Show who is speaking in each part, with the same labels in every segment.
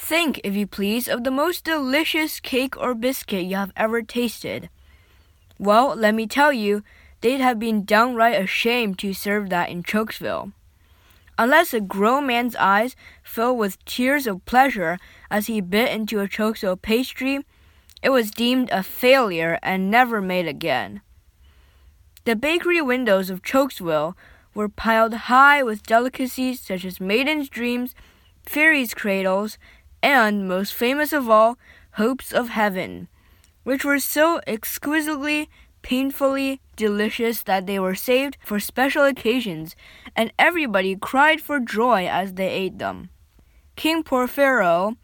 Speaker 1: Think, if you please, of the most delicious cake or biscuit you have ever tasted. Well, let me tell you, they'd have been downright ashamed to serve that in Chouxville. Unless a grown man's eyes filled with tears of pleasure as he bit into a Chouxville pastry, it was deemed a failure and never made again. The bakery windows of Chouxville were piled high with delicacies such as maiden's dreams, fairies' cradles, and, most famous of all, hopes of heaven, which were so exquisitely, painfully delicious that they were saved for special occasions, and everybody cried for joy as they ate them. King Porfirio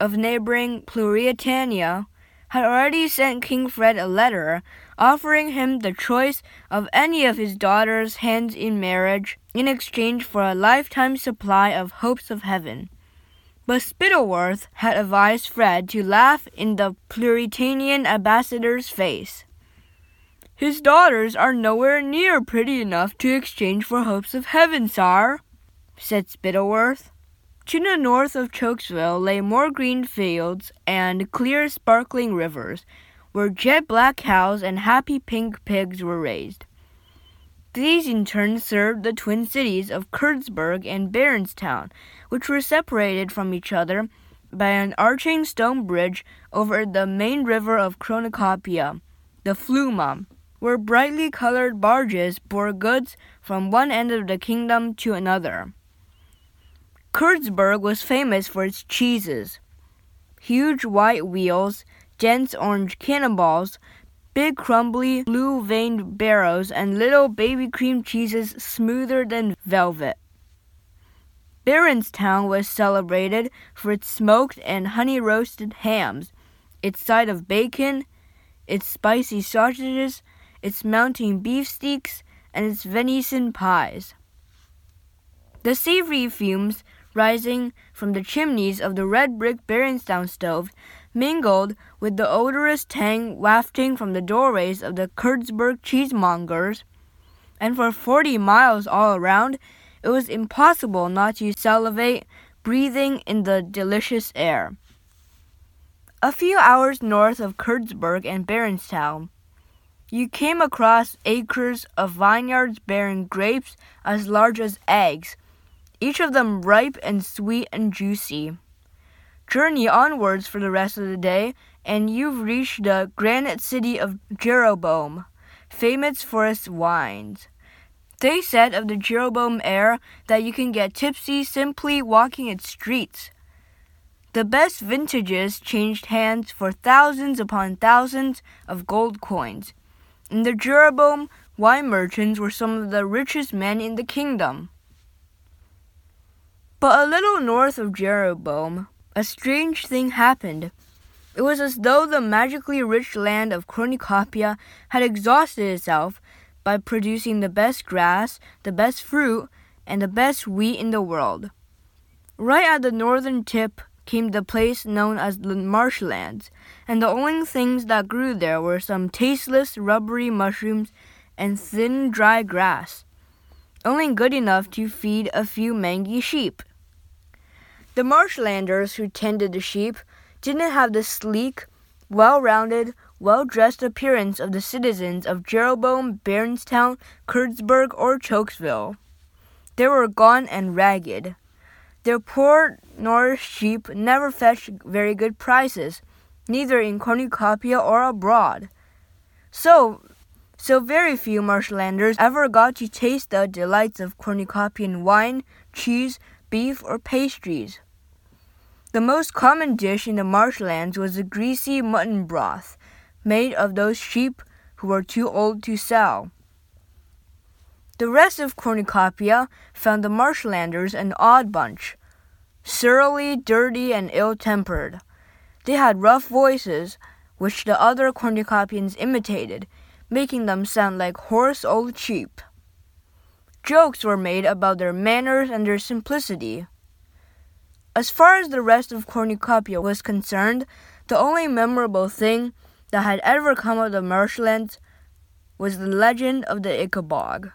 Speaker 1: of neighboring Pluritania had already sent King Fred a letter offering him the choice of any of his daughter's hands in marriage in exchange for a lifetime supply of hopes of heaven. But Spittleworth had advised Fred to laugh in the Pluritanian ambassador's face. His daughters are nowhere near pretty enough to exchange for hopes of heaven, sire, said Spittleworth. To the north of Chouxville lay more green fields and clear, sparkling rivers, where jet black cows and happy pink pigs were raised. These in turn served the twin cities of Kurdsburg and Baronstown, which were separated from each other by an arching stone bridge over the main river of Cornucopia, the Fluma, where brightly colored barges bore goods from one end of the kingdom to another. Kurdsburg was famous for its cheeses. Huge white wheels, dense orange cannonballs, big crumbly blue veined barrows, and little baby cream cheeses smoother than velvet. Baronstown was celebrated for its smoked and honey roasted hams, its side of bacon, its spicy sausages, its mounting beef steaks, and its venison pies. The savory fumes rising from the chimneys of the red brick Baronstown stove, mingled with the odorous tang wafting from the doorways of the Kurdsburg cheesemongers, and for forty miles all around, it was impossible not to salivate, breathing in the delicious air. A few hours north of Kurdsburg and Baronstown, you came across acres of vineyards bearing grapes as large as eggs each of them ripe and sweet and juicy. Journey onwards for the rest of the day, and you've reached the granite city of Jeroboam, famous for its wines. They said of the Jeroboam air that you can get tipsy simply walking its streets. The best vintages changed hands for thousands upon thousands of gold coins. And the Jeroboam wine merchants were some of the richest men in the kingdom. But a little north of Jeroboam, a strange thing happened. It was as though the magically rich land of Cornucopia had exhausted itself by producing the best grass, the best fruit, and the best wheat in the world. Right at the northern tip came the place known as the marshlands, and the only things that grew there were some tasteless, rubbery mushrooms and thin, dry grass, only good enough to feed a few mangy sheep. The marshlanders who tended the sheep didn't have the sleek, well rounded, well dressed appearance of the citizens of Jeroboam, Baronstown, Kurdsburg, or Chouxville. They were gaunt and ragged. Their poor nourished sheep never fetched very good prices, neither in cornucopia or abroad. So, so very few marshlanders ever got to taste the delights of cornucopian wine, cheese, beef, or pastries. The most common dish in the marshlands was the greasy mutton broth, made of those sheep who were too old to sell. The rest of Cornucopia found the marshlanders an odd bunch, surly, dirty, and ill tempered. They had rough voices, which the other cornucopians imitated, making them sound like hoarse old sheep. Jokes were made about their manners and their simplicity. As far as the rest of Cornucopia was concerned, the only memorable thing that had ever come of the marshlands was the legend of the Ickabog.